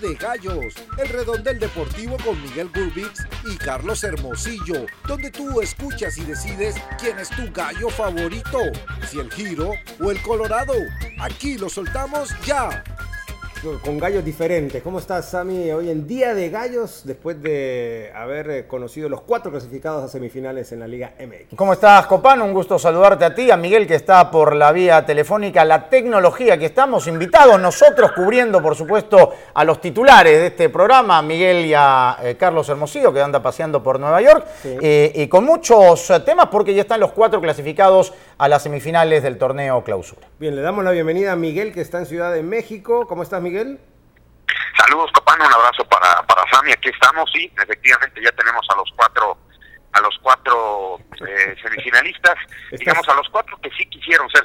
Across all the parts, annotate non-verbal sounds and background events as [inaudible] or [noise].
De Gallos, el redondel deportivo con Miguel Gurbix y Carlos Hermosillo, donde tú escuchas y decides quién es tu gallo favorito, si el giro o el colorado. Aquí lo soltamos ya con gallos diferentes. ¿Cómo estás, Sami? Hoy en Día de Gallos, después de haber eh, conocido los cuatro clasificados a semifinales en la Liga MX. ¿Cómo estás, Copano? Un gusto saludarte a ti, a Miguel, que está por la vía telefónica, la tecnología, que estamos invitados nosotros cubriendo, por supuesto, a los titulares de este programa, Miguel y a eh, Carlos Hermosillo, que anda paseando por Nueva York, eh, y con muchos temas, porque ya están los cuatro clasificados a las semifinales del torneo clausura. Bien, le damos la bienvenida a Miguel, que está en Ciudad de México. ¿Cómo estás, Miguel? Saludos, Copano, un abrazo para, para Sami. Aquí estamos, sí, efectivamente ya tenemos a los cuatro a los cuatro eh, [laughs] semifinalistas, digamos a los cuatro que sí quisieron ser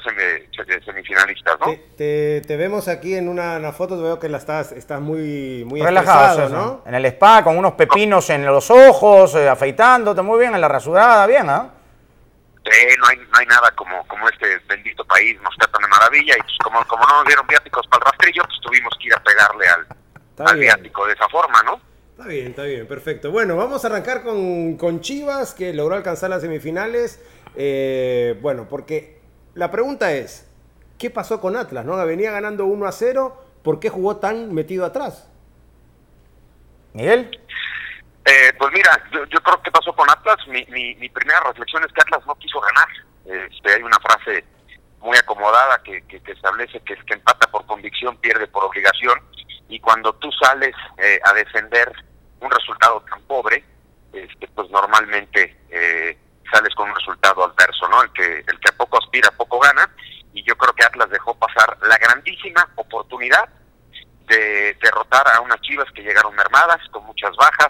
semifinalistas, ¿no? Te, te, vemos aquí en una, foto, veo que la estás, estás muy, muy relajado, ¿no? En el spa, con unos pepinos en los ojos, eh, afeitándote muy bien, en la rasurada, bien, ¿ah? No hay, no hay nada como, como este bendito país nos tratan de maravilla y pues como, como no nos dieron viáticos para el rastrillo, pues tuvimos que ir a pegarle al, viático de esa forma, ¿no? Está bien, está bien, perfecto. Bueno, vamos a arrancar con, con Chivas, que logró alcanzar las semifinales. Eh, bueno, porque la pregunta es, ¿qué pasó con Atlas? ¿no? Venía ganando 1 a 0, ¿por qué jugó tan metido atrás? Miguel. Eh, pues mira, yo, creo que pasó con Atlas. Mi, primera reflexión es que Atlas no quiso ganar. Este, hay una frase muy acomodada que, establece que el que empata por convicción pierde por obligación. Y cuando tú sales eh, a defender un resultado tan pobre, este, pues normalmente eh, sales con un resultado adverso, ¿no? El que, el que a poco aspira, poco gana. Y yo creo que Atlas dejó pasar la grandísima oportunidad de derrotar a unas chivas que llegaron mermadas, con muchas bajas,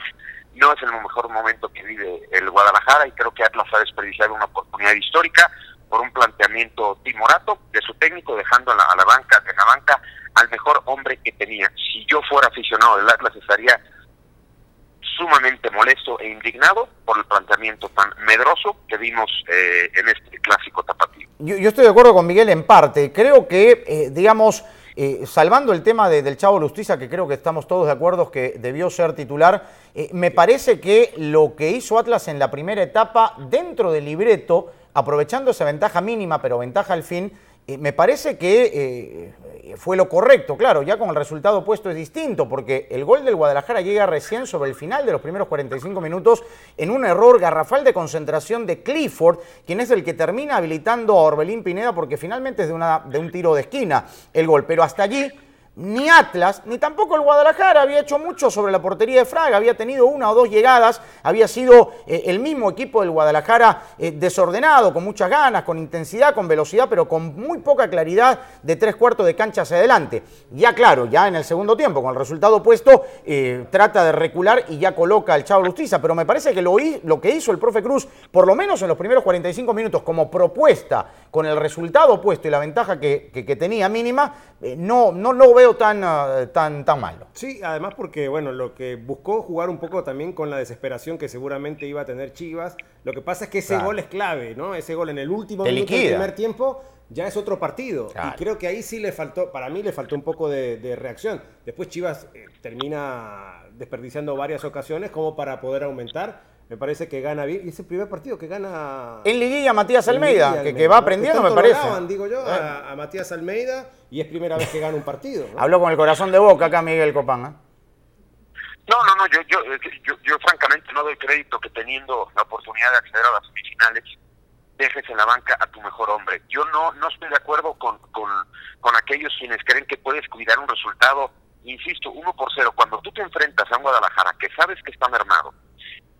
no es el mejor momento que vive el Guadalajara y creo que Atlas ha desperdiciado una oportunidad histórica por un planteamiento timorato de su técnico, dejando a la, banca, en la banca al mejor hombre que tenía. Si yo fuera aficionado del Atlas estaría sumamente molesto e indignado por el planteamiento tan medroso que vimos eh, en este clásico tapatío. Yo, estoy de acuerdo con Miguel en parte. Creo que, eh, digamos, eh, salvando el tema del Chavo Lustiza, que creo que estamos todos de acuerdo que debió ser titular, eh, me parece que lo que hizo Atlas en la primera etapa, dentro del libreto, aprovechando esa ventaja mínima, pero ventaja al fin, eh, me parece que eh, fue lo correcto. Claro, ya con el resultado opuesto es distinto, porque el gol del Guadalajara llega recién sobre el final de los primeros 45 minutos en un error garrafal de concentración de Clifford, quien es el que termina habilitando a Orbelín Pineda, porque finalmente es de, una, de un tiro de esquina el gol. Pero hasta allí ni Atlas, ni tampoco el Guadalajara había hecho mucho sobre la portería de Fraga, había tenido una o dos llegadas, había sido eh, el mismo equipo del Guadalajara eh, desordenado, con muchas ganas, con intensidad, con velocidad, pero con muy poca claridad de tres cuartos de cancha hacia adelante. Ya claro, ya en el segundo tiempo, con el resultado opuesto, eh, trata de recular y ya coloca al Chavo Justicia, pero me parece que lo, lo que hizo el profe Cruz, por lo menos en los primeros 45 minutos, como propuesta, con el resultado opuesto y la ventaja que, que tenía mínima, no, no lo veo tan, ah, tan, tan malo. Sí, además porque, bueno, lo que buscó jugar un poco también con la desesperación que seguramente iba a tener Chivas. Lo que pasa es que ese gol es clave, ¿no? Ese gol en el último minuto del primer tiempo ya es otro partido. Y creo que ahí sí le faltó, para mí le faltó un poco de, reacción. Después Chivas eh, termina desperdiciando varias ocasiones como para poder aumentar me parece que gana bien. Y es el primer partido que gana. En Liguilla Matías Almeida, que, va aprendiendo, me parece. digo yo, a, eh. Matías Almeida y es primera vez que gana un partido. Habló con el corazón de boca acá Miguel Copán. ¿eh? No, no, no, yo, yo, yo, yo, francamente no doy crédito que teniendo la oportunidad de acceder a las semifinales dejes en la banca a tu mejor hombre. Yo no, no estoy de acuerdo con, con, con aquellos quienes creen que puedes cuidar un resultado, insisto, uno por cero. Cuando tú te enfrentas a un Guadalajara que sabes que está mermado,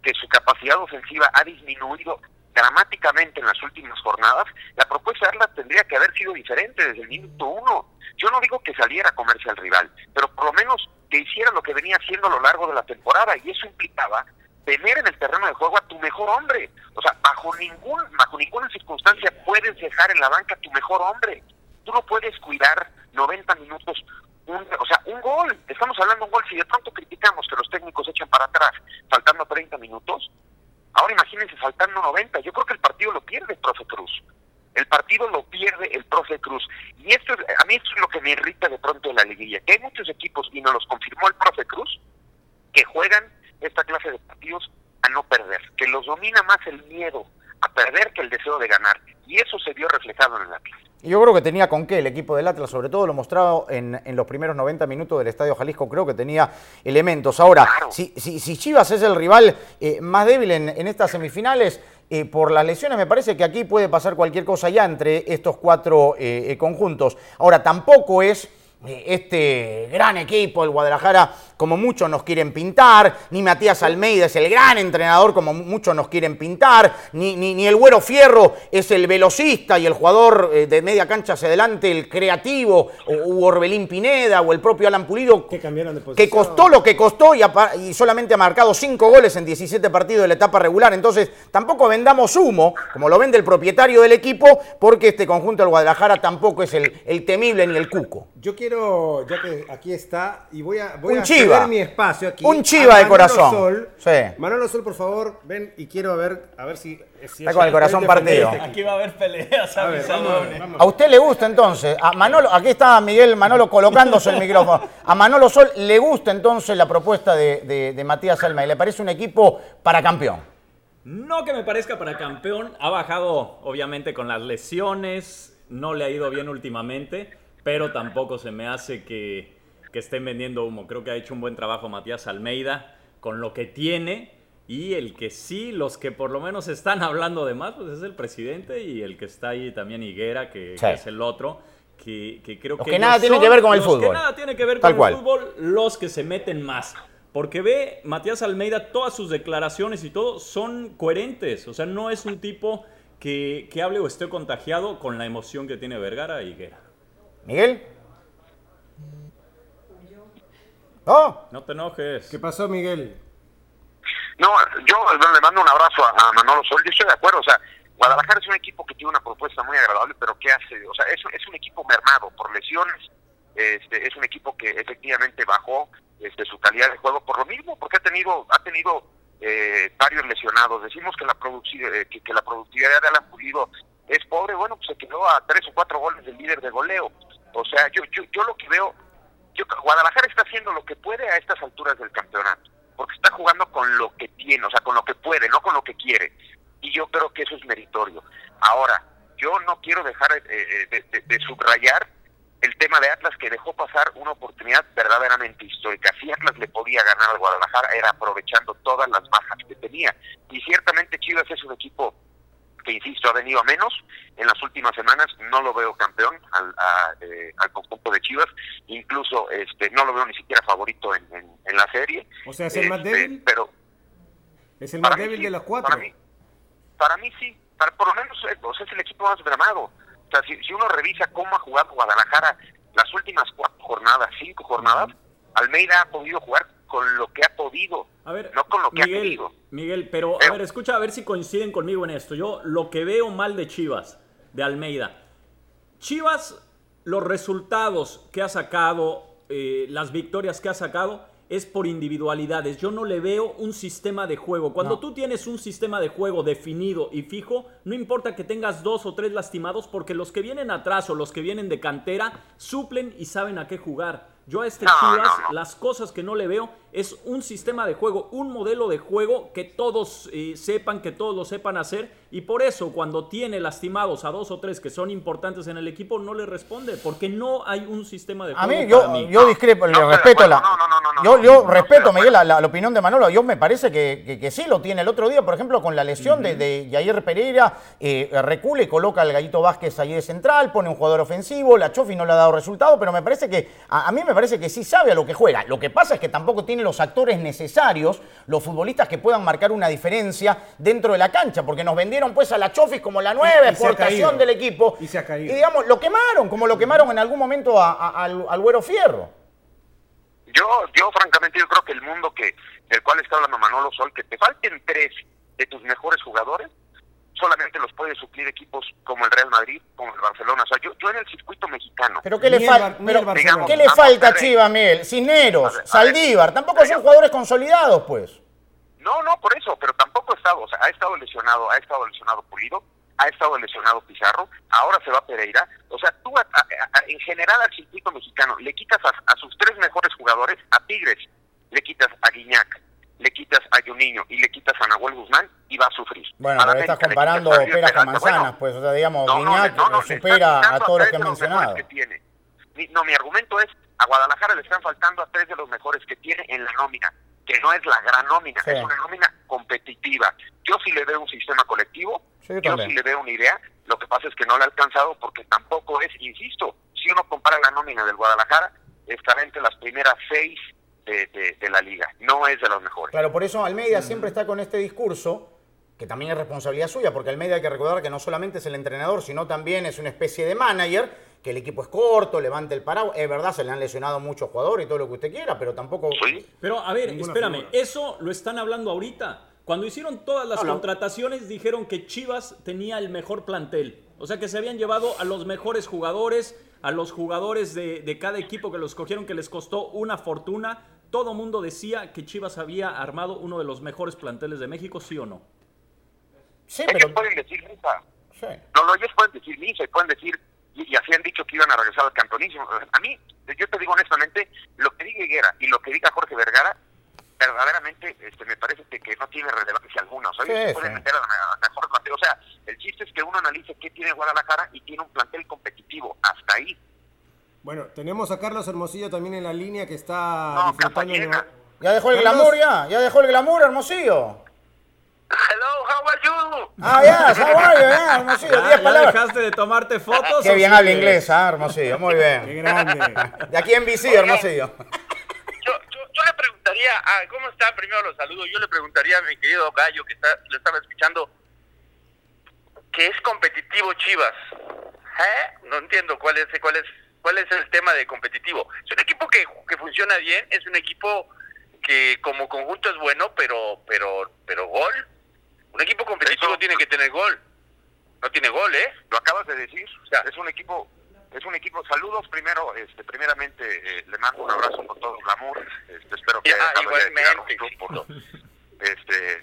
que su capacidad ofensiva ha disminuido dramáticamente en las últimas jornadas, la propuesta de Atlas tendría que haber sido diferente desde el minuto uno. Yo no digo que saliera a comerse al rival, pero por lo menos que hiciera lo que venía haciendo a lo largo de la temporada y eso implicaba tener en el terreno de juego a tu mejor hombre. O sea, bajo ningún bajo ninguna circunstancia puedes dejar en la banca a tu mejor hombre. Tú no puedes cuidar 90 minutos un, o sea, un gol. Estamos hablando de un gol. Si de pronto criticamos que los técnicos echan para atrás faltando 30 minutos, ahora imagínense faltando 90. Yo creo que el partido lo pierde, profe Cruz. El partido lo pierde el profe Cruz. Y esto a mí esto es lo que me irrita de pronto en la liguilla, que hay muchos equipos, y nos los confirmó el profe Cruz, que juegan esta clase de partidos a no perder, más el miedo a perder que el deseo de ganar. Y eso se vio reflejado en el Atlas. Yo creo que tenía con qué el equipo del Atlas, sobre todo lo mostrado en, en los primeros 90 minutos del Estadio Jalisco, creo que tenía elementos. Ahora, si, si, Chivas es el rival eh, más débil en, en estas semifinales, eh, por las lesiones, me parece que aquí puede pasar cualquier cosa ya entre estos cuatro eh, conjuntos. Ahora, tampoco es este gran equipo, el Guadalajara, como muchos nos quieren pintar, ni Matías Almeida es el gran entrenador como muchos nos quieren pintar, ni, ni, el Güero Fierro es el velocista y el jugador eh, de media cancha hacia adelante, el creativo, o, Orbelín Pineda, o el propio Alan Pulido, que, cambiaron de que costó lo que costó y, y, solamente ha marcado 5 goles en 17 partidos de la etapa regular. Entonces, tampoco vendamos humo, como lo vende el propietario del equipo, porque este conjunto del Guadalajara tampoco es el, el temible ni el cuco. Yo quiero ya que aquí está, y voy a, voy un a chiva. mi espacio aquí. Un chiva de corazón. Sol. Sí. Manolo Sol, por favor, ven y quiero ver, a ver si... está con el corazón partido. Aquí va a haber peleas, a, ver, a usted le gusta entonces, a Manolo, aquí está Miguel Manolo colocándose el micrófono. A Manolo Sol le gusta entonces la propuesta de, de Matías Alma y le parece un equipo para campeón. No que me parezca para campeón, ha bajado obviamente con las lesiones, no le ha ido bien últimamente pero tampoco se me hace que, estén vendiendo humo. Creo que ha hecho un buen trabajo Matías Almeida con lo que tiene. Y el que sí, los que por lo menos están hablando de más, pues es el presidente y el que está ahí también Higuera, que, es el otro, que, creo que... que nada tiene que ver con el fútbol. que nada tiene que ver con el fútbol, los que se meten más. Porque ve, Matías Almeida, todas sus declaraciones y todo son coherentes. O sea, no es un tipo que, que hable o esté contagiado con la emoción que tiene Vergara y Higuera. Miguel. No. No te enojes. ¿Qué pasó, Miguel? No, yo le mando un abrazo a, Manolo Sol. Yo estoy de acuerdo. O sea, Guadalajara es un equipo que tiene una propuesta muy agradable, pero ¿qué hace? O sea, es, es un equipo mermado por lesiones. Este, es un equipo que efectivamente bajó este, su calidad de juego por lo mismo, porque ha tenido ha tenido eh, varios lesionados. Decimos que la, eh, que, la productividad de Alan Pulido es pobre, bueno, pues se quedó a tres o cuatro goles del líder de goleo. O sea, yo, yo, yo lo que veo, yo, Guadalajara está haciendo lo que puede a estas alturas del campeonato, porque está jugando con lo que tiene, o sea, con lo que puede, no con lo que quiere. Y yo creo que eso es meritorio. Ahora, yo no quiero dejar eh, eh, de, subrayar el tema de Atlas que dejó pasar una oportunidad verdaderamente histórica. Si Atlas le podía ganar al Guadalajara era aprovechando todas las bajas que tenía. Y ciertamente Chivas es un equipo que insisto ha venido a menos en las últimas semanas no lo veo campeón al, eh, al conjunto de Chivas incluso este no lo veo ni siquiera favorito en, en, la serie. O sea es el más este, débil pero es el más débil de los cuatro para mí para mí sí para, por lo menos eh, es el equipo más dramado o sea si, si uno revisa cómo ha jugado Guadalajara las últimas cuatro jornadas cinco jornadas Almeida ha podido jugar con lo que ha podido, a ver, no con lo que Miguel, ha querido. Miguel, pero a ver, escucha a ver si coinciden conmigo en esto. Yo lo que veo mal de Chivas, de Almeida. Chivas, los resultados que ha sacado, eh, las victorias que ha sacado, es por individualidades. Yo no le veo un sistema de juego. Cuando tú tienes un sistema de juego definido y fijo, no importa que tengas dos o tres lastimados, porque los que vienen atrás o los que vienen de cantera suplen y saben a qué jugar. Yo a este Chivas, las cosas que no le veo es un sistema de juego, un modelo de juego que todos eh, sepan, que todos lo sepan hacer. Y por eso, cuando tiene lastimados a dos o tres que son importantes en el equipo, no le responde, porque no hay un sistema de juego. A mí, yo, yo discrepo, le respeto la. Yo, yo respeto, Miguel, la, opinión de Manolo. Yo me parece que, que, sí lo tiene. El otro día, por ejemplo, con la lesión de, de Jair Pereira, eh, recule, coloca al Gallito Vázquez ahí de central, pone un jugador ofensivo. La Chofi no le ha dado resultado, pero me parece que a, a mí me me parece que sí sabe a lo que juega. Lo que pasa es que tampoco tiene los actores necesarios, los futbolistas que puedan marcar una diferencia dentro de la cancha, porque nos vendieron pues a la Chofis como la nueva exportación del equipo. Y se ha caído. Y digamos, lo quemaron, como lo quemaron en algún momento al, al Güero Fierro. Yo, yo francamente, yo creo que el mundo que del cual está hablando Manolo Sol, que te falten tres de tus mejores jugadores, solamente los puede suplir equipos como el Real Madrid, como el Barcelona. O sea, yo, yo en el circuito mexicano. ¿Pero qué le, ¿qué le falta a Chivas, Miguel? Cisneros, Saldívar, tampoco son jugadores consolidados, pues. No, no, por eso, pero tampoco ha estado, o sea, ha estado lesionado, ha estado lesionado Pulido, ha estado lesionado Pizarro, ahora se va Pereira. O sea, tú en general al circuito mexicano le quitas a, sus tres mejores jugadores, a Tigres, le quitas a Guiñac, le quitas a Juninho y le quitas a Nahuel Guzmán y va a sufrir. Bueno, pero estás comparando peras con manzanas, pues, o sea, digamos, Guiñac supera a todos los que he mencionado. no, mi argumento es, a Guadalajara le están faltando a tres de los mejores que tiene en la nómina que no es la gran nómina, es una nómina competitiva. Yo sí le veo un sistema colectivo, yo sí le veo una idea, lo que pasa es que no le ha alcanzado porque tampoco es, insisto, si uno compara la nómina del Guadalajara, estará entre las primeras seis de, la liga, no es de los mejores. Claro, por eso Almeida siempre está con este discurso, que también es responsabilidad suya, porque Almeida hay que recordar que no solamente es el entrenador, sino también es una especie de manager, que el equipo es corto, levante el paraguas. Es verdad, se le han lesionado muchos jugadores y todo lo que usted quiera, pero tampoco. Pero a ver, espérame, eso lo están hablando ahorita. Cuando hicieron todas las contrataciones, dijeron que Chivas tenía el mejor plantel. O sea que se habían llevado a los mejores jugadores, a los jugadores de, cada equipo que los cogieron, que les costó una fortuna. Todo mundo decía que Chivas había armado uno de los mejores planteles de México, ¿sí o no? Sí, pero... pueden decir misa. Sí. No, no, ellos pueden decir misa y pueden decir y, así han dicho que iban a regresar al campeonismo. A mí, yo te digo honestamente, lo que diga Higuera y lo que diga Jorge Vergara, verdaderamente este, me parece que, no tiene relevancia alguna. O sea, se pueden meter a la mejor plantel. O sea, el chiste es que uno analice qué tiene Guadalajara y tiene un plantel competitivo. Hasta ahí. Bueno, tenemos a Carlos Hermosillo también en la línea que está disfrutando. Ya dejó el glamour, ya. Ya dejó el glamour, Hermosillo. Hello, how are you? Ah, yes, how are you? Yeah, Hermosillo, ya, ya dejaste de tomarte fotos? Qué bien habla inglés, ¿ah, Hermosillo? Muy bien. Qué grande. De aquí en BC, Hermosillo. Preguntaría, ah, ¿cómo está? Primero los saludo. Yo le preguntaría a mi querido Gallo, que está, lo estaba escuchando, que es competitivo Chivas. ¿Eh? No entiendo cuál es, cuál es, cuál es el tema de competitivo. Es un equipo que, que funciona bien, es un equipo que como conjunto es bueno, pero, pero, pero gol un equipo competitivo tiene que tener gol. No tiene gol, ¿eh? Lo acabas de decir. O sea, es un equipo es un equipo. Saludos primero, este, primeramente eh, le mando un abrazo con todo el amor. Este, espero que ah, igualmente, por, este,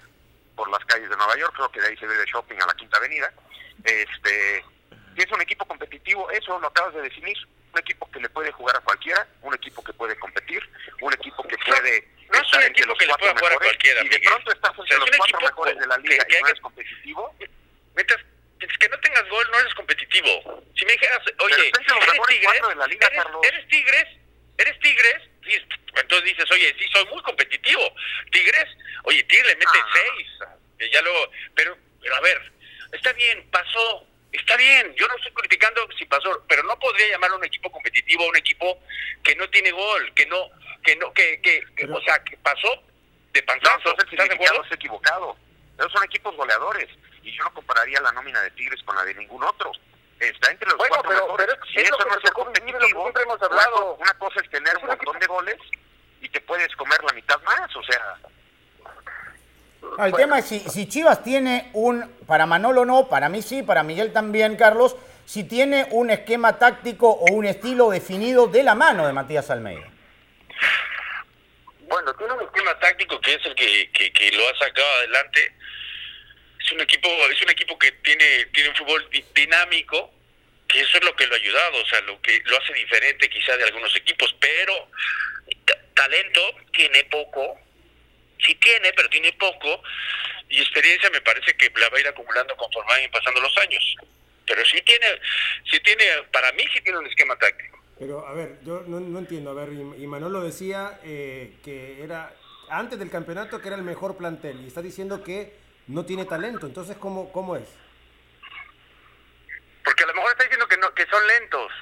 por las calles de Nueva York. Creo que de ahí se ve de shopping a la Quinta Avenida. Este, y es un equipo competitivo, eso lo acabas de definir. Un equipo que le puede jugar a cualquiera, un equipo que puede competir, un equipo que puede no es un equipo que le puede jugar a cualquiera. Y de pronto estás entre los cuatro mejores de la liga y no eres competitivo. Mientras que no tengas gol, no eres competitivo. Si me dijeras, oye, eres Tigres, de la liga, eres, eres Tigres, eres Tigres, entonces dices, oye, sí, soy muy competitivo. Tigres, oye, Tigres le mete ah. seis. Ya luego, pero, pero a ver, está bien, pasó, está bien, yo no estoy criticando si pasó, pero no podría llamar a un equipo competitivo a un equipo que no tiene gol, que no, que no, que, que, o sea, que pasó de panzazo. No, entonces el es equivocado. Esos son equipos goleadores y yo no compararía la nómina de Tigres con la de ningún otro. Está entre los cuatro pero, mejores. Pero si eso no es competitivo, hemos hablado. Una, cosa es tener un montón de goles y te puedes comer la mitad más, o sea. el tema es si, si Chivas tiene un, para Manolo no, para mí sí, para Miguel también, Carlos, si tiene un esquema táctico o un estilo definido de la mano de Matías Almeida. Bueno, tiene un esquema táctico que es el que, que, lo ha sacado adelante. Un equipo, es un equipo que tiene, tiene un fútbol dinámico, que eso es lo que lo ha ayudado, o sea, lo que lo hace diferente quizá de algunos equipos, pero talento tiene poco, sí tiene, pero tiene poco, y experiencia me parece que la va a ir acumulando conforme vayan pasando los años. Pero sí tiene, sí tiene, para mí sí tiene un esquema táctico. Pero, a ver, yo no, entiendo. A ver, y, Manolo decía eh, que era antes del campeonato que era el mejor plantel y está diciendo que no tiene talento. Entonces, ¿cómo, cómo es? Porque a lo mejor está diciendo que, no, que son lentos.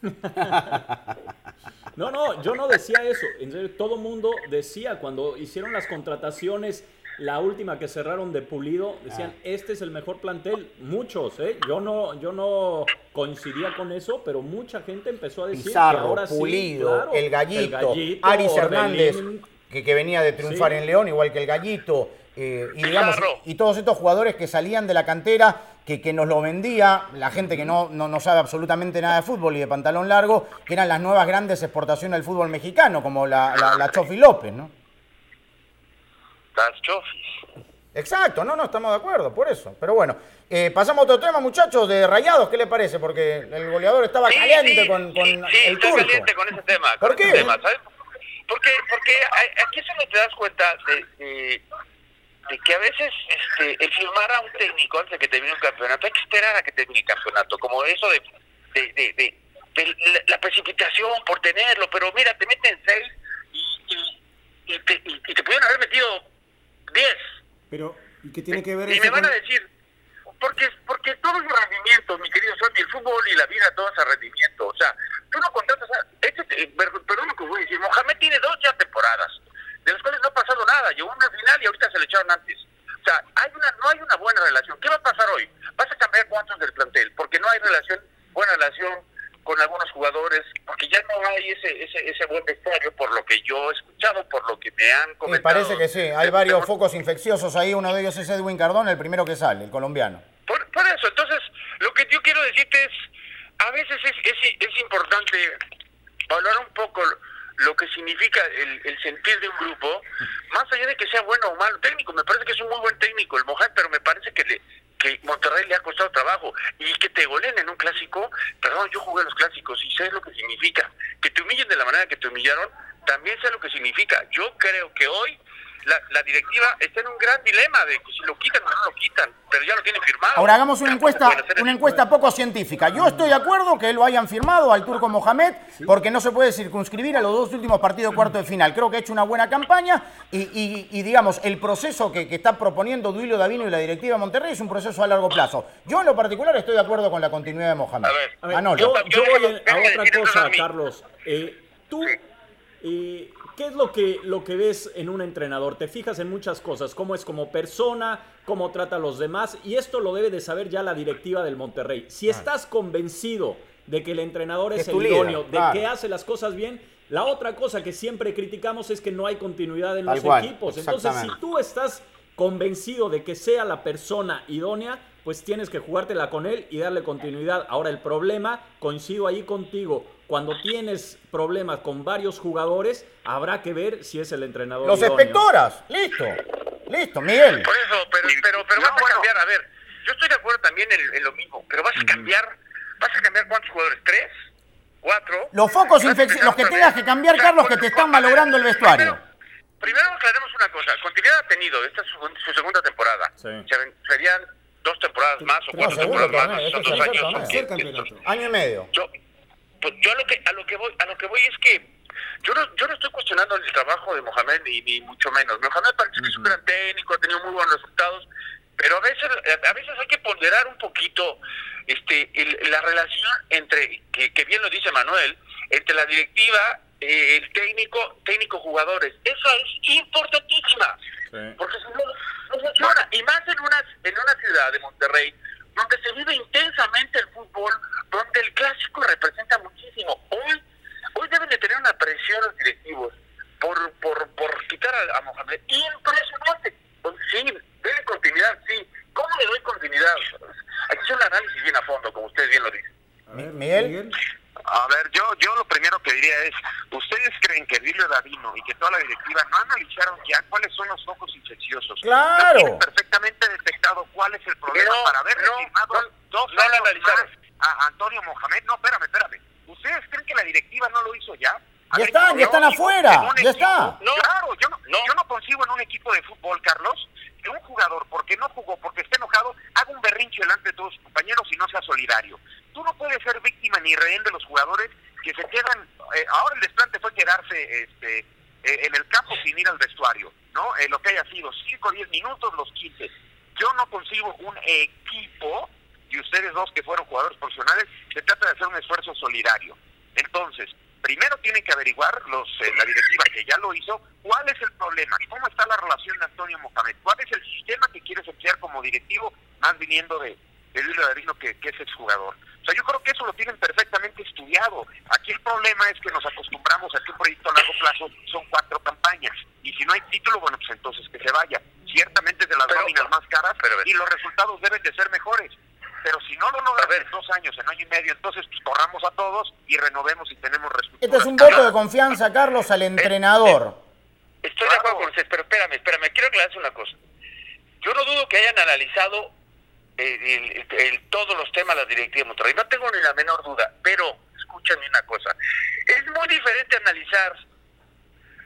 [laughs] no, no, yo no decía eso. En serio, todo mundo decía cuando hicieron las contrataciones la última que cerraron de Pulido, decían, ah. este es el mejor plantel. Muchos, ¿eh? Yo no, yo no coincidía con eso, pero mucha gente empezó a decir que ahora Pulido, el, gallito, Aris Hernández, que, que, venía de triunfar en León, igual que el Gallito. Eh, y, digamos, y todos estos jugadores que salían de la cantera, que, que nos lo vendía la gente que no, no, sabe absolutamente nada de fútbol y de pantalón largo, que eran las nuevas grandes exportaciones del fútbol mexicano, como la, la, la Chofi López, ¿no? las chofis. Exacto, no, no, estamos de acuerdo, por eso. Pero bueno, eh, pasamos a otro tema, muchachos, de Rayados, ¿qué le parece? Porque el goleador estaba caliente con, con sí, el turco. caliente con ese tema. ¿Por qué? Tema, ¿sabes? Porque, porque aquí solo te das cuenta de, de, que a veces este, el firmar a un técnico antes de que termine un campeonato, hay que esperar a que termine el campeonato, como eso de, de, de, la precipitación por tenerlo, pero mira, te meten seis y, y, te, y te pudieron haber metido diez pero, ¿y qué tiene que ver Y me van a decir, porque porque todo es rendimiento, mi querido Santi, el fútbol y la vida todo es rendimiento. O sea, tú no contratas a... Este, eh, perdón lo que voy a decir, Mohamed tiene dos ya temporadas, de las cuales no ha pasado nada. Llegó una final y ahorita se le echaron antes. O sea, hay una, no hay una buena relación. ¿Qué va a pasar hoy? Vas a cambiar cuántos del plantel, porque no hay relación, buena relación con algunos jugadores, porque ya no hay ese, ese, ese buen vestuario, por lo que yo he escuchado, por lo que me han comentado. Me parece que sí, hay varios focos infecciosos ahí, uno de ellos es Edwin Cardón, el primero que sale, el colombiano. Por, eso, entonces, lo que yo quiero decirte es, a veces es, es, es importante valorar un poco lo que significa el, el, sentir de un grupo, más allá de que sea bueno o malo técnico, me parece que es un muy buen técnico el Mohamed, pero me parece que le, que Monterrey le ha costado trabajo y que te goleen en un clásico, perdón, yo jugué los clásicos y sé lo que significa. Que te humillen de la manera que te humillaron, también sé lo que significa. Yo creo que hoy la, directiva está en un gran dilema de si lo quitan o no lo quitan, pero ya lo tienen firmado. Ahora hagamos una encuesta, una encuesta poco científica. Yo estoy de acuerdo que lo hayan firmado al turco Mohamed, porque no se puede circunscribir a los dos últimos partidos de cuarto de final. Creo que ha hecho una buena campaña y, digamos, el proceso que, está proponiendo Duilio Davino y la directiva de Monterrey es un proceso a largo plazo. Yo en lo particular estoy de acuerdo con la continuidad de Mohamed. A ver, yo, voy a, otra cosa, Carlos. Eh, tú... Eh, ¿Qué es lo que, lo que ves en un entrenador? Te fijas en muchas cosas, cómo es como persona, cómo trata a los demás, y esto lo debe de saber ya la directiva del Monterrey. Si estás convencido de que el entrenador es, el idóneo, de que hace las cosas bien, la otra cosa que siempre criticamos es que no hay continuidad en los equipos. Entonces, si tú estás convencido de que sea la persona idónea, pues tienes que jugártela con él y darle continuidad. Ahora, el problema, coincido ahí contigo, cuando tienes problemas con varios jugadores, habrá que ver si es el entrenador. Los espectoras, listo, listo, Miguel. Por eso, pero, pero, pero vas a cambiar, a ver, yo estoy de acuerdo también en, lo mismo, pero vas a cambiar, vas a cambiar cuántos jugadores, tres, cuatro. Los focos infecciosos, los que tengas que cambiar, Carlos, que te están malogrando el vestuario. Primero, aclaremos una cosa, continuidad ha tenido, esta es su, segunda temporada. Serían dos temporadas más o cuatro temporadas más, son dos años. Año y medio. Yo, pues yo a lo que a lo que voy a lo que voy es que yo no, yo no estoy cuestionando el trabajo de Mohamed ni, ni mucho menos. Mohamed parece que es un gran técnico, ha tenido muy buenos resultados, pero a veces a veces hay que ponderar un poquito este la relación entre que, que, bien lo dice Manuel entre la directiva eh, el técnico técnico jugadores. Eso es importantísima porque si no no funciona. Y más en una en una ciudad de Monterrey donde se vive intensamente el fútbol, donde el clásico representa muchísimo. Hoy, hoy deben de tener una presión los directivos por, por, por quitar a, Mohamed. Impresionante. Pues sí, debe continuidad, sí. ¿Cómo le doy continuidad? Hay que hacer un análisis bien a fondo, como ustedes bien lo dicen. Miguel. A ver, yo yo lo primero que diría es, ¿ustedes creen que Emilio Davino y que toda la directiva no analizaron ya cuáles son los focos infecciosos? Claro. tienen perfectamente detectado cuál es el problema para haber firmado dos años a Antonio Mohamed. No, espérame, espérame. ¿Ustedes creen que la directiva no lo hizo ya? ya están, ya están afuera, ya está. No, claro, yo no, yo no consigo en un equipo de fútbol, Carlos, que un jugador, porque no jugó, porque esté enojado, haga un berrinche delante de todos sus compañeros y no sea solidario. Tú no puedes ser víctima ni rehén de los jugadores que se quedan. Eh, ahora el desplante fue quedarse este, eh, en el campo sin ir al vestuario, ¿no? Eh, lo que haya sido 5 o 10 minutos, los 15. Yo no consigo un equipo, y ustedes dos que fueron jugadores profesionales, se trata de hacer un esfuerzo solidario. Entonces, primero tienen que averiguar los la directiva que ya lo hizo, cuál es el problema, cómo está la relación de Antonio Mohamed, cuál es el sistema que quieres emplear como directivo, más viniendo de, de Luis que, que es exjugador. Sea, yo creo que eso lo tienen perfectamente estudiado. Aquí el problema es que nos acostumbramos a que un proyecto a largo plazo son cuatro campañas. Y si no hay título, bueno, pues entonces que se vaya. Ciertamente es de las nóminas más caras y los resultados deben de ser mejores. Pero si no lo logramos en dos años, en año y medio, entonces pues, corramos a todos y renovemos y tenemos resultados. Este es un voto de confianza, Carlos, al entrenador. estoy de acuerdo con usted, pero espérame, espérame, quiero aclarar una cosa yo no dudo que hayan analizado el, todos los temas la directiva de Monterrey, no tengo ni la menor duda, pero escúchame una cosa, es muy diferente analizar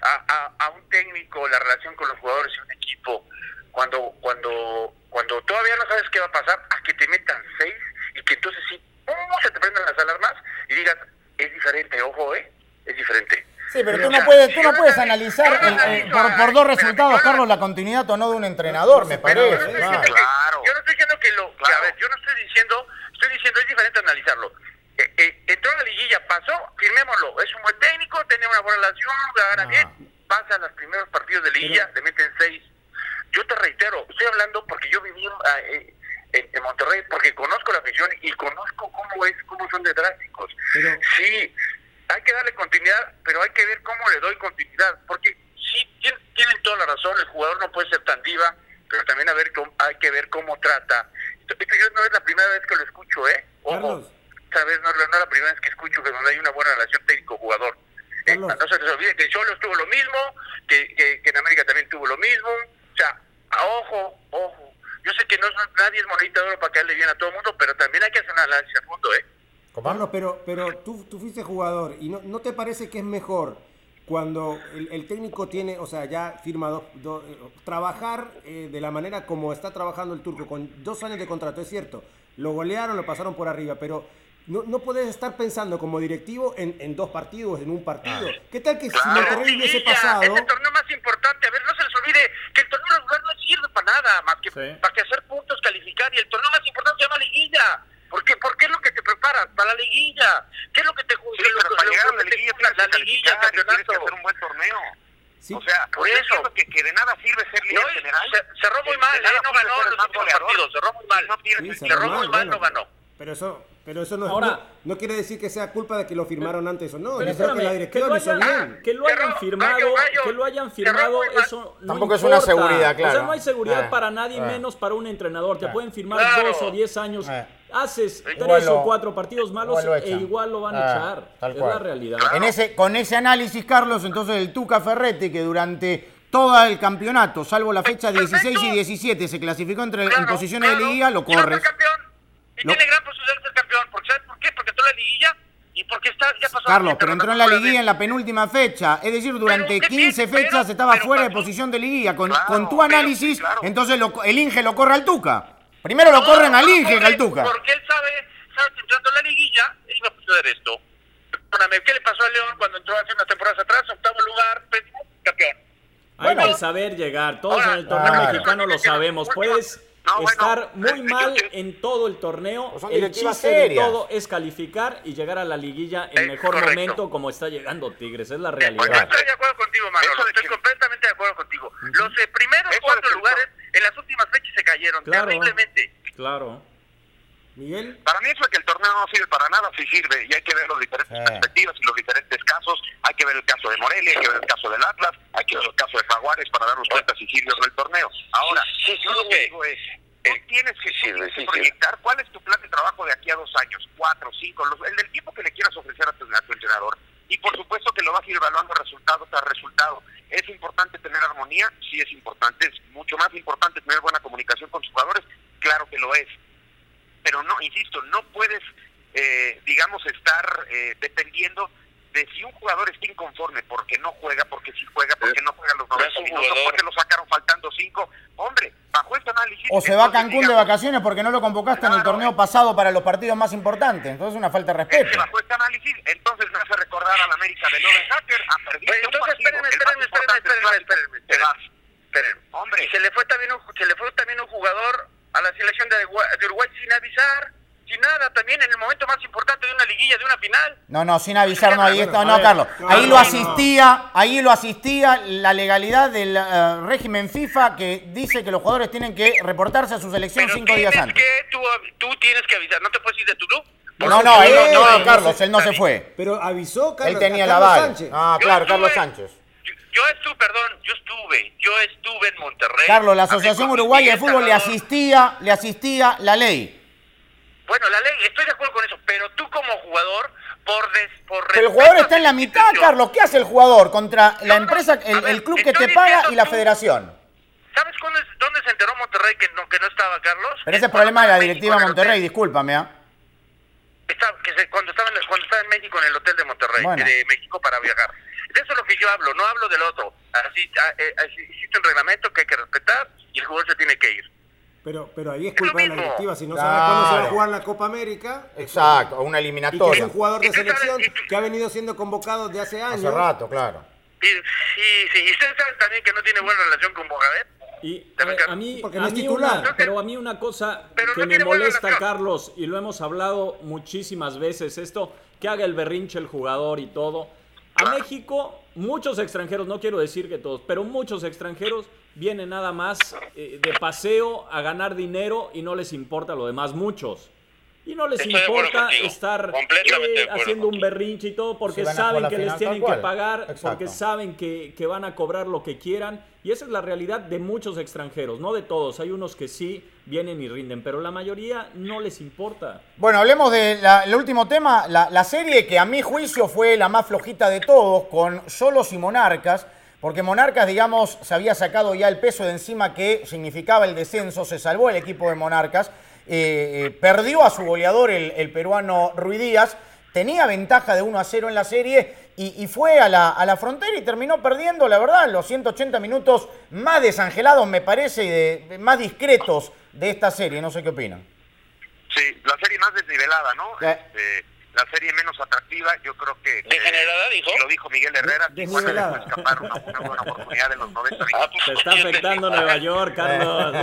a, un técnico la relación con los jugadores y un equipo cuando cuando cuando todavía no sabes qué va a pasar a que te metan seis y que entonces sí se te prendan las alarmas y digas es diferente ojo eh es diferente Sí, pero tú no puedes, tú no puedes analizar por, dos resultados, Carlos, la continuidad o no de un entrenador, me parece. Claro. Yo no estoy diciendo que lo, a ver, yo no estoy diciendo, estoy diciendo es diferente analizarlo. Eh, eh, entró a la liguilla, pasó, firmémoslo, es un buen técnico, tenía una buena relación, gana bien, pasa los primeros partidos de liguilla, le meten seis. Yo te reitero, estoy hablando porque yo viví en, ah, en, Monterrey, porque conozco la afición y conozco cómo es, cómo son de drásticos. Sí, hay que darle continuidad, pero hay que ver cómo le doy continuidad, porque sí, tienen, toda la razón, el jugador no puede ser tan diva, pero también a ver hay que ver cómo trata. Esto, no es la primera vez que lo escucho, ¿eh? Ojo, sabes, no, no es la primera vez que escucho que donde hay una buena relación técnico-jugador. Eh, no se les olvide que Cholos tuvo lo mismo, que, que, en América también tuvo lo mismo. O sea, ojo, ojo. Yo sé que no nadie es monedita de oro para caerle bien a todo el mundo, pero también hay que hacer un análisis a fondo, ¿eh? Carlos, pero, pero tú, tú fuiste jugador y no, no te parece que es mejor cuando el, técnico tiene, o sea, ya firmado, eh, trabajar eh, de la manera como está trabajando el turco, con dos años de contrato, es cierto, lo golearon, lo pasaron por arriba, pero no, no puedes estar pensando como directivo en, en dos partidos, en un partido. ¿Qué tal que si Monterrey hubiese pasado... Es el torneo más importante, a ver, no se les olvide que el torneo regular no sirve para nada, más que para que hacer puntos, calificar, y el torneo más importante se llama liguilla. ¿Por qué? ¿Por qué es lo que te preparas? Para la liguilla. ¿Qué es lo que te sí, pero para llegar a la liguilla, la, la liguilla, campeonato. Tienes que hacer un buen torneo. Sí. O sea, por eso que, que de nada sirve ser líder general. Se, cerró muy mal, ¿eh? no ganó los últimos partidos, cerró muy mal. Sí, cerró muy mal, no ganó. Pero eso, pero eso no, Ahora, no, quiere decir que sea culpa de que lo firmaron antes o no. Pero espérame, que la directiva lo hizo bien. Que lo hayan firmado, que lo hayan firmado, eso no Tampoco es una seguridad, claro. O sea, no hay seguridad eh, para nadie, eh, menos para un entrenador. Te eh. pueden firmar dos o diez años. Haces tres o cuatro partidos malos e igual lo van a echar. Tal es la realidad. En ese, con ese análisis, Carlos, entonces el Tuca Ferretti, que durante todo el campeonato, salvo la fecha 16 y 17, se clasificó entre, en posiciones de liga, lo corre. Y tiene gran posibilidad de ser campeón. ¿Sabes por qué? Porque entró en la liguilla y porque está, ya pasó Carlos, pero entró en la liguilla en la penúltima fecha. Es decir, durante 15 fechas estaba fuera de posición de liguilla. Con, con tu análisis, entonces lo, el Inge lo corre al Tuca. Primero lo corren al Inge que al Tuca. Porque él sabe, sabe que entrando en la liguilla iba a suceder esto. Perdóname, ¿qué le pasó a León cuando entró hace unas temporadas atrás? Octavo lugar, campeón. Hay que saber llegar. Todos en el torneo mexicano lo sabemos. Puedes estar muy mal en todo el torneo. Pues el chiste de todo es calificar y llegar a la liguilla en mejor momento como está llegando Tigres. Es la realidad. Yo estoy de acuerdo contigo, Manolo. Estoy completamente de acuerdo contigo. Los eh, primeros cuatro lugares en las últimas fechas se cayeron terriblemente. Claro. Miguel. Para mí eso es que el torneo no sirve para nada, sí sirve, y hay que ver los diferentes perspectivas y los diferentes casos. Hay que ver el caso de Morelia, hay que ver el caso del Atlas, hay que ver el caso de Jaguares para darnos cuenta si sirve o no el torneo. Ahora, sí, yo lo que digo es, tú tienes que, proyectar cuál es tu plan de trabajo de aquí a dos años, cuatro, cinco, el del tiempo que le quieras ofrecer a tu, a tu entrenador. Y por supuesto que lo vas a ir evaluando resultado tras resultado. ¿Es importante tener armonía? Sí es importante. Es mucho más importante tener buena comunicación con sus jugadores. Claro que lo es pero no, insisto, no puedes, eh, digamos, estar eh, dependiendo de si un jugador está inconforme porque no juega, porque sí juega, porque no juega los 90 minutos, porque lo sacaron faltando cinco. Hombre, bajo este análisis... O se va a Cancún de vacaciones porque no lo convocaste en el torneo pasado para los partidos más importantes. Entonces es una falta de respeto. bajo este análisis, entonces me hace recordar a la América de Loren Hacker a perder Entonces, espérenme, espérenme, espérenme, espérenme, espérenme, Hombre. se le fue también un, se le fue también un jugador a la selección de, Uruguay sin avisar, sin nada, también en el momento más importante de una liguilla, de una final. No, no, sin avisar, no, ahí está, no, Carlos. Ahí lo asistía, ahí lo asistía la legalidad del eh, régimen FIFA que dice que los jugadores tienen que reportarse a su selección cinco días antes. que tú, tú tienes que avisar, ¿no te puedes ir de tu club? No, no, él no, no, Carlos, él no se fue. Pero avisó, Carlos. Él tenía la aval. Ah, claro, Carlos Sánchez. Yo estuve, perdón, yo estuve, yo estuve en Monterrey. Carlos, la Asociación Uruguaya de Fútbol le asistía, le asistía la ley. Bueno, la ley, estoy de acuerdo con eso, pero tú como jugador, por, des, por El jugador está en la mitad, Carlos. ¿Qué hace el jugador contra la empresa, el, club que te paga y la federación? ¿Sabes dónde, se enteró Monterrey que no, que no estaba Carlos? Pero ese problema de la directiva Monterrey, discúlpame. ¿ah? que cuando, estaba en, cuando estaba en México, en el hotel de Monterrey, de México para viajar. De eso es lo que yo hablo, no hablo del otro. Así, ah, eh, existe un reglamento que hay que respetar y el jugador se tiene que ir. Pero, pero ahí es culpa de la directiva, si no sabe cuándo se va a jugar la Copa América. Exacto, una eliminatoria. Y es un jugador de selección que ha venido siendo convocado de hace años. Hace rato, claro. Sí, sí, y ustedes saben también que no tiene buena relación con Bogadet. Y a, mí, a mí una, pero a mí una cosa que me molesta, Carlos, y lo hemos hablado muchísimas veces, esto, que haga el berrinche el jugador y todo. A México, muchos extranjeros, no quiero decir que todos, pero muchos extranjeros vienen nada más eh, de paseo a ganar dinero y no les importa lo demás, muchos. Y no les importa estar eh, haciendo un berrinche y todo porque saben que les tienen que pagar, porque saben que, que, van a cobrar lo que quieran. Y esa es la realidad de muchos extranjeros, no de todos. Hay unos que sí vienen y rinden, pero la mayoría no les importa. Bueno, hablemos del último tema, la, la, serie que a mi juicio fue la más flojita de todos, con Solos y Monarcas. Porque Monarcas, digamos, se había sacado ya el peso de encima que significaba el descenso, se salvó el equipo de Monarcas eh, eh, perdió a su goleador, el, peruano Ruiz Díaz, tenía ventaja de 1 a 0 en la serie y, fue a la, a la, frontera y terminó perdiendo, la verdad, los 180 minutos más desangelados, me parece, y de, más discretos de esta serie. No sé qué opinan. Sí, la serie más desnivelada, ¿no? Este, la serie menos atractiva, yo creo que... ¿Degenerada, dijo? Lo dijo Miguel Herrera, Tijuana le puede escapar una, una, buena oportunidad en los 90 ah, pues, Se está afectando Nueva York, [laughs] Carlos. no,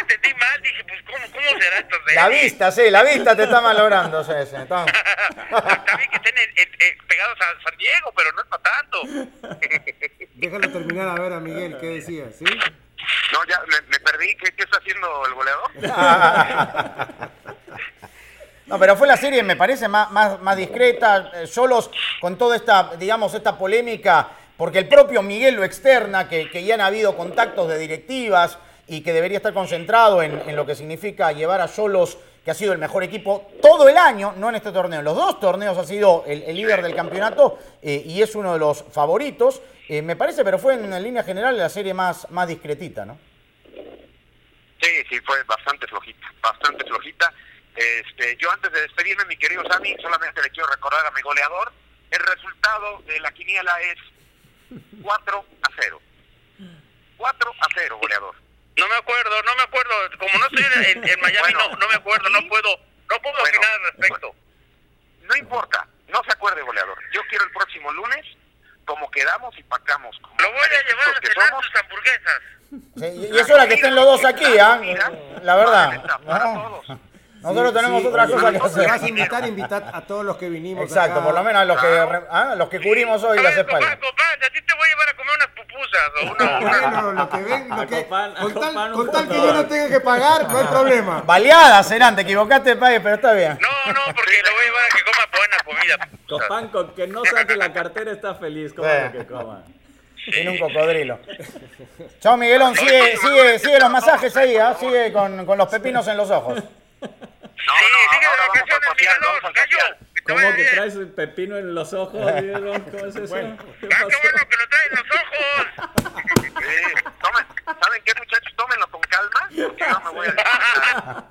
entendí mal, dije, pues, ¿cómo, cómo será esto? La vista, sí, la vista te está malogrando, sí. Está... bien que estén pegados a San Diego, pero no es para tanto. [laughs] Déjalo terminar a ver a Miguel, ¿qué decía? ¿Sí? No, ya me, me perdí. ¿Qué, ¿Qué, está haciendo el goleador? [laughs] No, pero fue la serie, me parece, más, más, más discreta, eh, solos con toda esta, digamos, esta polémica, porque el propio Miguel lo externa, que, que ya han habido contactos de directivas y que debería estar concentrado en, lo que significa llevar a Solos, que ha sido el mejor equipo todo el año, no en este torneo, en los dos torneos ha sido el, líder del campeonato eh, y es uno de los favoritos, eh, me parece, pero fue en, línea general la serie más, más discretita, ¿no? Sí, sí, fue bastante flojita, bastante flojita. Este, yo antes de despedirme, mi querido Sammy, solamente le quiero recordar a mi goleador, el resultado de la quiniela es 4 a 0. 4 a 0, goleador. No me acuerdo, no me acuerdo. Como no estoy en, Miami, no, no, me acuerdo, no puedo, no puedo opinar al respecto. no importa, no se acuerde, goleador. Yo quiero el próximo lunes, como quedamos y pacamos. Lo voy a llevar a cenar sus hamburguesas. y, eso es la que estén los dos aquí, ¿ah? La verdad. Nosotros tenemos otra cosa que hacer. vas a invitar, invitar a todos los que vinimos. Exacto, por lo menos a los que, ah, los que cubrimos hoy las espaldas. Copán, a ti te voy a llevar a comer unas pupusas o una. Bueno, lo que ven, lo que, con, tal, con tal que yo no tenga que pagar, no hay problema. Baleadas serán, te equivocaste, pague, pero está bien. No, no, porque lo voy a llevar a que coma buena comida. Copán, con que no saque la cartera está feliz, coma lo que coma. Tiene un cocodrilo. Chao, Miguelón. Sigue, sigue, sigue los masajes ahí, ¿eh? sigue con, con los pepinos en los ojos. No, sí, no, sigue vacaciones, Miguelón, gallo. ¿Cómo que traes el pepino en los ojos, [laughs] Diego? ¿Cómo es eso? Bueno. Ah, qué bueno que lo traes en los ojos. [laughs] Sí, tomen, ¿saben qué, muchachos? Tómenlo con calma, porque no me voy a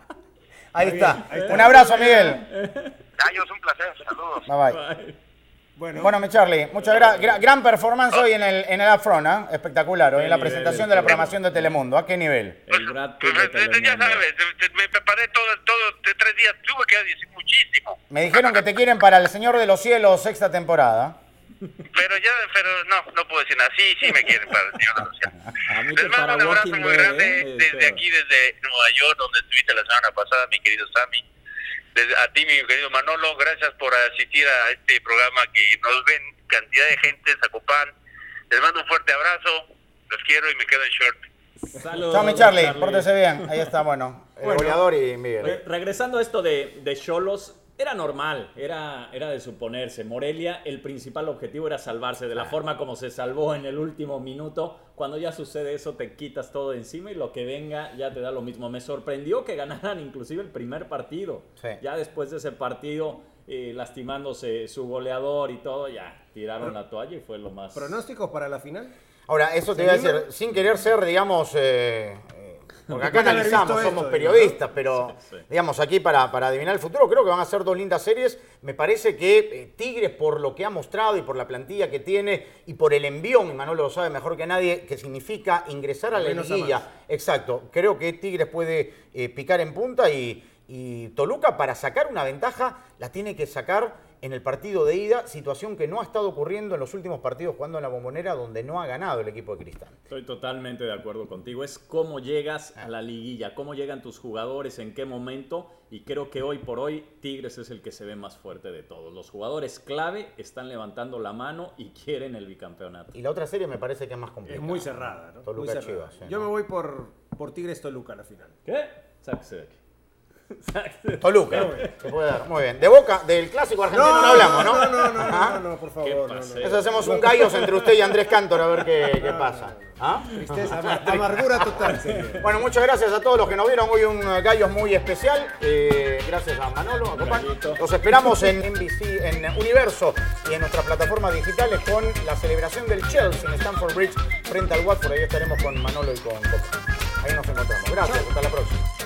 Ahí está. Ahí está. Un abrazo, Miguel. [laughs] Gallos, un placer. Saludos. Bye bye. bye. Bueno, bueno, mi Charlie, muchas gracias. gran performance hoy en el, en el Upfront, ¿eh? espectacular, hoy en la presentación de la programación de Telemundo. ¿A qué nivel? Pues, pues, ya sabes, me preparé todo, todo de tres días, tuve que decir muchísimo. Me dijeron que te quieren para El Señor de los Cielos, sexta temporada. Pero ya, pero no, no puedo decir nada. Sí, sí me quieren para El Señor de los Cielos. [laughs] Les mando un abrazo muy grande ¿eh? desde aquí, desde Nueva York, donde estuviste la semana pasada, mi querido Sammy a ti, mi querido Manolo, gracias por asistir a este programa que nos ven cantidad de gente, Zacopan. Les mando un fuerte abrazo, los quiero y me quedo en short. Saludos. Chao, mi Charlie, pórtese bien. Ahí está, bueno, el goleador y Miguel. regresando a esto de Cholos, era normal, era, era de suponerse. Morelia, el principal objetivo era salvarse de la ah. forma como se salvó en el último minuto. Cuando ya sucede eso, te quitas todo encima y lo que venga ya te da lo mismo. Me sorprendió que ganaran inclusive el primer partido. Ya después de ese partido, eh, lastimándose su goleador y todo, ya tiraron la toalla y fue lo más. ¿Pronósticos para la final? Ahora, eso te iba a decir, sin querer ser, digamos, eh, porque acá analizamos, somos periodistas, pero digamos, aquí para, para, adivinar el futuro, creo que van a ser dos lindas series. Me parece que eh, Tigres, por lo que ha mostrado y por la plantilla que tiene y por el envión, y Manolo lo sabe mejor que nadie, que significa ingresar a la liguilla. Exacto, creo que Tigres puede eh, picar en punta y, y Toluca para sacar una ventaja la tiene que sacar en el partido de ida, situación que no ha estado ocurriendo en los últimos partidos jugando en la bombonera donde no ha ganado el equipo de Cristal. Estoy totalmente de acuerdo contigo. Es cómo llegas a la liguilla, cómo llegan tus jugadores, en qué momento. Y creo que hoy por hoy Tigres es el que se ve más fuerte de todos. Los jugadores clave están levantando la mano y quieren el bicampeonato. Y la otra serie me parece que es más complicada. Es muy cerrada, ¿no? Toluca Chivas. Yo me voy por, por Tigres Toluca a la final. ¿Qué? Sáquese de aquí. Toluca. Se puede dar. Muy bien. De Boca, del clásico argentino no, hablamos, ¿no? No, no, no, ¿Ah? no, por favor. Eso hacemos un gallos entre usted y Andrés Cantor a ver qué, qué pasa. ¿Ah? Tristeza, amargura total. Bueno, muchas gracias a todos los que nos vieron hoy un gallos muy especial. Eh, gracias a Manolo, a Los esperamos en NBC, en Universo y en nuestras plataformas digitales con la celebración del Chelsea en Stamford Bridge frente al Watford. Ahí estaremos con Manolo y con Copa. Ahí nos encontramos. Gracias, hasta la próxima.